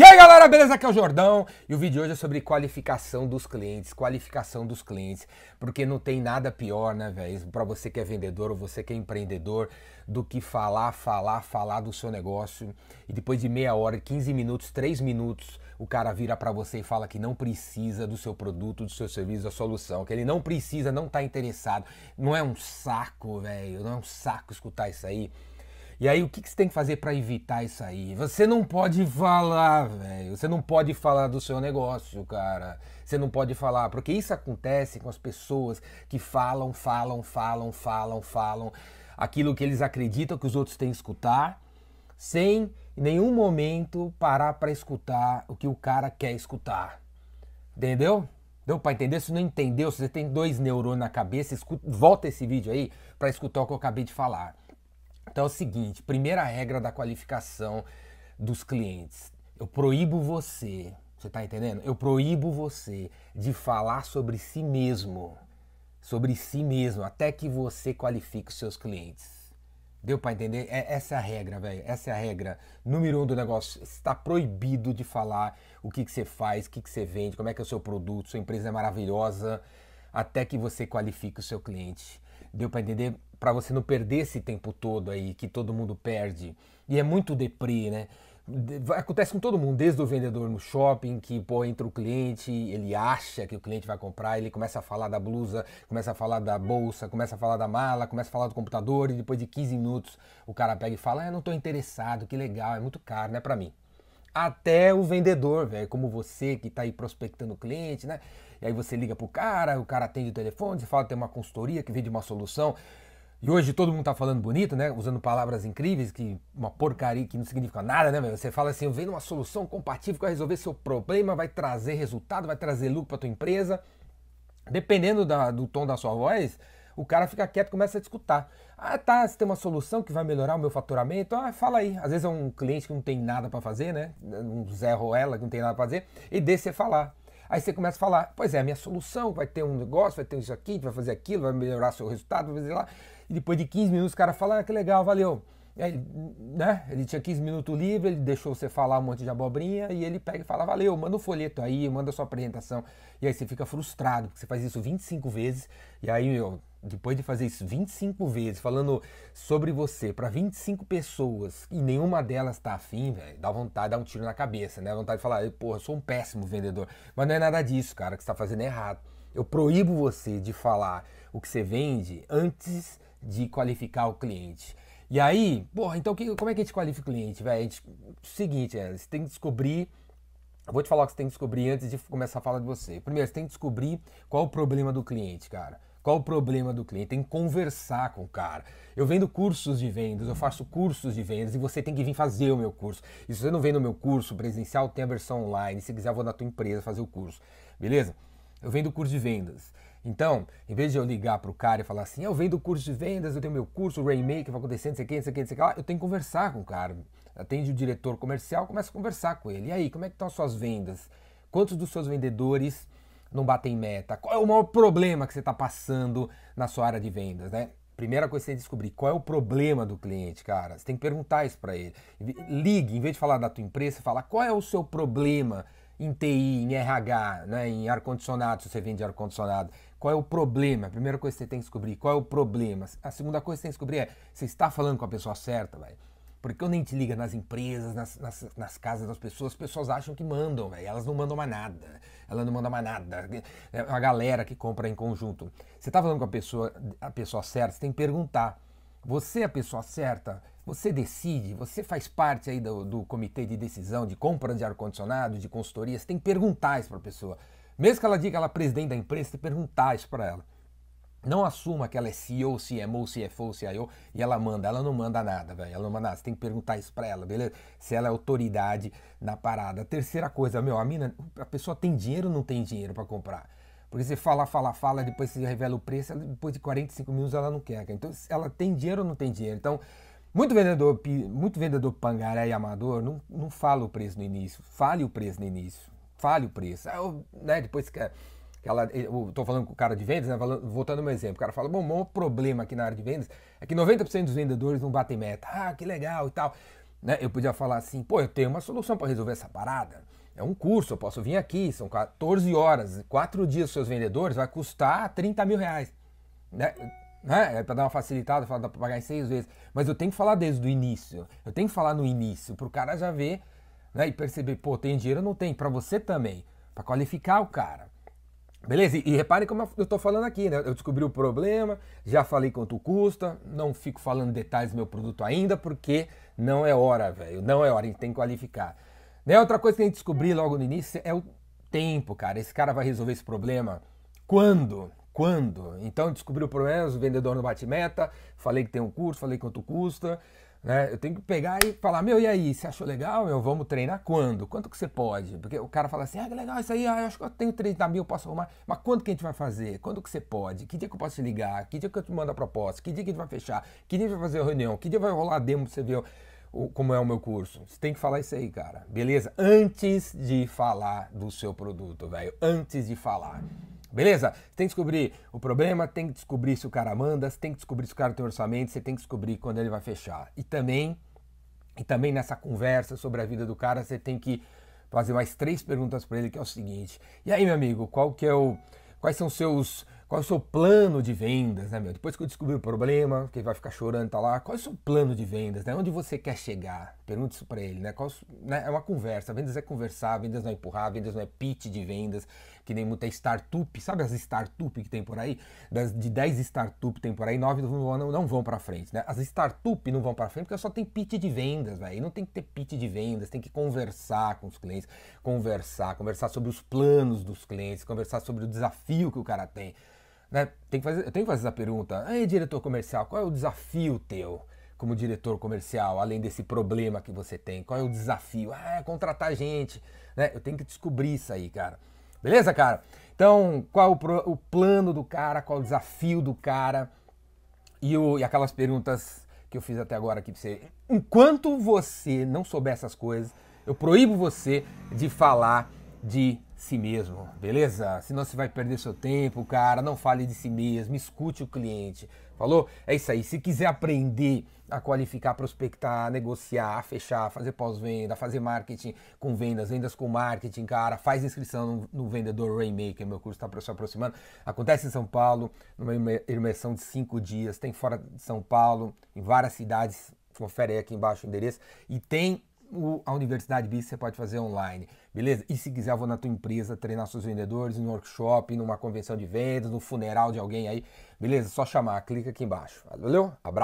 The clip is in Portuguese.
E aí galera, beleza? Aqui é o Jordão e o vídeo de hoje é sobre qualificação dos clientes, qualificação dos clientes, porque não tem nada pior, né, velho, para você que é vendedor ou você que é empreendedor, do que falar, falar, falar do seu negócio e depois de meia hora, 15 minutos, 3 minutos, o cara vira para você e fala que não precisa do seu produto, do seu serviço, da solução, que ele não precisa, não tá interessado. Não é um saco, velho, não é um saco escutar isso aí. E aí, o que, que você tem que fazer para evitar isso aí? Você não pode falar, velho. Você não pode falar do seu negócio, cara. Você não pode falar, porque isso acontece com as pessoas que falam, falam, falam, falam, falam aquilo que eles acreditam que os outros têm que escutar, sem em nenhum momento parar para escutar o que o cara quer escutar. Entendeu? Deu para entender? Se não entendeu, se você tem dois neurônios na cabeça, escuta, volta esse vídeo aí para escutar o que eu acabei de falar. Então é o seguinte: primeira regra da qualificação dos clientes. Eu proíbo você, você está entendendo? Eu proíbo você de falar sobre si mesmo, sobre si mesmo, até que você qualifique os seus clientes. Deu para entender? É, essa é a regra, velho. Essa é a regra número um do negócio. Está proibido de falar o que, que você faz, o que, que você vende, como é que é o seu produto, sua empresa é maravilhosa, até que você qualifique o seu cliente. Deu para entender? para você não perder esse tempo todo aí que todo mundo perde. E é muito deprê, né? Acontece com todo mundo, desde o vendedor no shopping, que pô, entra o cliente, ele acha que o cliente vai comprar, ele começa a falar da blusa, começa a falar da bolsa, começa a falar da mala, começa a falar do computador, e depois de 15 minutos o cara pega e fala: ah, não estou interessado, que legal, é muito caro, não é para mim. Até o vendedor, velho, como você que está aí prospectando o cliente, né? E aí você liga pro cara, o cara atende o telefone, você fala tem uma consultoria que vende uma solução. E hoje todo mundo tá falando bonito, né? Usando palavras incríveis, que uma porcaria que não significa nada, né? Você fala assim, eu venho uma solução compatível que vai resolver seu problema, vai trazer resultado, vai trazer lucro para tua empresa. Dependendo da, do tom da sua voz, o cara fica quieto e começa a te escutar. Ah, tá, você tem uma solução que vai melhorar o meu faturamento? Ah, fala aí. Às vezes é um cliente que não tem nada para fazer, né? Um Zé Roela que não tem nada para fazer, e deixa você falar. Aí você começa a falar, pois é, a minha solução vai ter um negócio, vai ter isso aqui, vai fazer aquilo, vai melhorar seu resultado, vai fazer lá. E depois de 15 minutos o cara fala, ah, que legal, valeu. Aí, né? Ele tinha 15 minutos livre, ele deixou você falar um monte de abobrinha e ele pega e fala: Valeu, manda um folheto aí, manda sua apresentação. E aí você fica frustrado, porque você faz isso 25 vezes. E aí, meu, depois de fazer isso 25 vezes, falando sobre você para 25 pessoas e nenhuma delas tá afim, velho, dá vontade de dar um tiro na cabeça, né? Dá vontade de falar: Porra, eu sou um péssimo vendedor. Mas não é nada disso, cara, que você tá fazendo errado. Eu proíbo você de falar o que você vende antes de qualificar o cliente. E aí, porra, então que, como é que a gente qualifica o cliente, velho? Seguinte, é, você tem que descobrir. Eu vou te falar o que você tem que descobrir antes de começar a falar de você. Primeiro, você tem que descobrir qual o problema do cliente, cara. Qual o problema do cliente? Tem que conversar com o cara. Eu vendo cursos de vendas, eu faço cursos de vendas e você tem que vir fazer o meu curso. E se você não vem no meu curso presencial, tem a versão online. Se quiser, eu vou na tua empresa fazer o curso. Beleza? Eu vendo curso de vendas. Então, em vez de eu ligar para o cara e falar assim, eu venho do curso de vendas, eu tenho meu curso, o Rainmaker, vai acontecer, não sei o que, não sei o que, não sei o que lá, eu tenho que conversar com o cara. Atende o diretor comercial, começa a conversar com ele. E aí, como é que estão as suas vendas? Quantos dos seus vendedores não batem meta? Qual é o maior problema que você está passando na sua área de vendas, né? Primeira coisa que você tem que descobrir, qual é o problema do cliente, cara? Você tem que perguntar isso para ele. Ligue, em vez de falar da tua empresa, fala, qual é o seu problema em TI, em RH, né, em ar-condicionado, se você vende ar-condicionado. Qual é o problema? A primeira coisa que você tem que descobrir, qual é o problema? A segunda coisa que você tem que descobrir é, você está falando com a pessoa certa, velho? Porque quando a gente liga nas empresas, nas, nas, nas, casas das pessoas, as pessoas acham que mandam, velho. Elas não mandam mais nada. Ela não manda mais nada. É a galera que compra em conjunto. Você está falando com a pessoa, a pessoa certa, você tem que perguntar. Você é a pessoa certa? Você decide? Você faz parte aí do, do comitê de decisão de compra de ar-condicionado, de consultoria? Você tem que perguntar isso para a pessoa. Mesmo que ela diga que ela é presidente da empresa, você tem que perguntar isso para ela. Não assuma que ela é CEO, CMO, CFO, CIO e ela manda. Ela não manda nada, velho. Ela não manda nada. Você tem que perguntar isso pra ela, beleza? Se ela é autoridade na parada. Terceira coisa, meu, a mina, a pessoa tem dinheiro ou não tem dinheiro para comprar? Porque você fala, fala, fala, depois você revela o preço, depois de 45 minutos ela não quer. Então, ela tem dinheiro ou não tem dinheiro? Então, muito vendedor, muito vendedor pangaré e amador não, não fala o preço no início. Fale o preço no início fale o preço. Aí né, depois que ela, eu tô falando com o cara de vendas, né, voltando ao meu exemplo, o cara fala, bom, o maior problema aqui na área de vendas é que 90% dos vendedores não batem meta. Ah, que legal e tal. Né? Eu podia falar assim, pô, eu tenho uma solução para resolver essa parada. É um curso, eu posso vir aqui, são 14 horas, 4 dias seus vendedores, vai custar 30 mil reais. Né? né? É para dar uma facilitada, falar, dá para pagar em seis vezes. Mas eu tenho que falar desde o início. Eu tenho que falar no início, para o cara já ver né? e perceber, pô, tem dinheiro ou não tem? Para você também, para qualificar o cara. Beleza? E, reparem como eu estou falando aqui, né? Eu descobri o problema, já falei quanto custa, não fico falando detalhes do meu produto ainda, porque não é hora, velho. Não é hora, a gente tem que qualificar. Né? Outra coisa que a gente descobrir logo no início é o tempo, cara. Esse cara vai resolver esse problema quando? Quando? Então descobri o problema, o vendedor no bate-meta, falei que tem um curso, falei quanto custa. Né? Eu tenho que pegar e falar, meu, e aí, você achou legal? Meu, vamos treinar quando? Quanto que você pode? Porque o cara fala assim, ah, que legal isso aí, ah, eu acho que eu tenho 30 mil, posso arrumar. Mas quando que a gente vai fazer? Quando que você pode? Que dia que eu posso te ligar? Que dia que eu te mando a proposta? Que dia que a gente vai fechar? Que dia que vai fazer a reunião? Que dia vai rolar a demo pra você ver o, como é o meu curso? Você tem que falar isso aí, cara. Beleza? Antes de falar do seu produto, velho. Antes de falar. Beleza? Você tem que descobrir o problema, tem que descobrir se o cara manda, você tem que descobrir se o cara tem orçamento, você tem que descobrir quando ele vai fechar. E também, e também nessa conversa sobre a vida do cara, você tem que fazer mais três perguntas para ele, que é o seguinte: E aí, meu amigo, qual que é o quais são seus qual é o seu plano de vendas, né, meu? Depois que eu descobri o problema, que ele vai ficar chorando, tá lá, qual é o seu plano de vendas, né? Onde você quer chegar? Pergunte isso para ele, né? Qual, né? É uma conversa, vendas é conversar, vendas não é empurrar, vendas não é pitch de vendas, que nem muita startup, sabe as startup que tem por aí? Das, de 10 startup tem por aí, 9 não não vão para frente, né? As startup não vão para frente porque só tem pitch de vendas, velho. Não tem que ter pitch de vendas, tem que conversar com os clientes, conversar, conversar sobre os planos dos clientes, conversar sobre o desafio que o cara tem. Né? Tem que fazer, eu tenho que fazer essa pergunta. Ei, diretor comercial, qual é o desafio teu como diretor comercial, além desse problema que você tem? Qual é o desafio? Ah, é contratar gente. Né? Eu tenho que descobrir isso aí, cara. Beleza, cara? Então, qual o, o plano do cara, qual o desafio do cara e, o, e aquelas perguntas que eu fiz até agora aqui pra você. Enquanto você não souber essas coisas, eu proíbo você de falar de si mesmo, beleza? Senão você vai perder seu tempo, cara. Não fale de si mesmo, escute o cliente. Falou? É isso aí. Se quiser aprender a qualificar, prospectar, negociar, fechar, fazer pós-venda, fazer marketing com vendas, vendas com marketing, cara, faz inscrição no, no Vendedor Rainmaker, meu curso está se aproximando. Acontece em São Paulo, numa imersão de cinco dias, tem fora de São Paulo, em várias cidades, confere aí aqui embaixo o endereço, e tem o, a Universidade BIS você pode fazer online, beleza? E se quiser, eu vou na tua empresa treinar seus vendedores, no workshop, numa convenção de vendas, no funeral de alguém aí, beleza? Só chamar, clica aqui embaixo. Valeu? Abraço!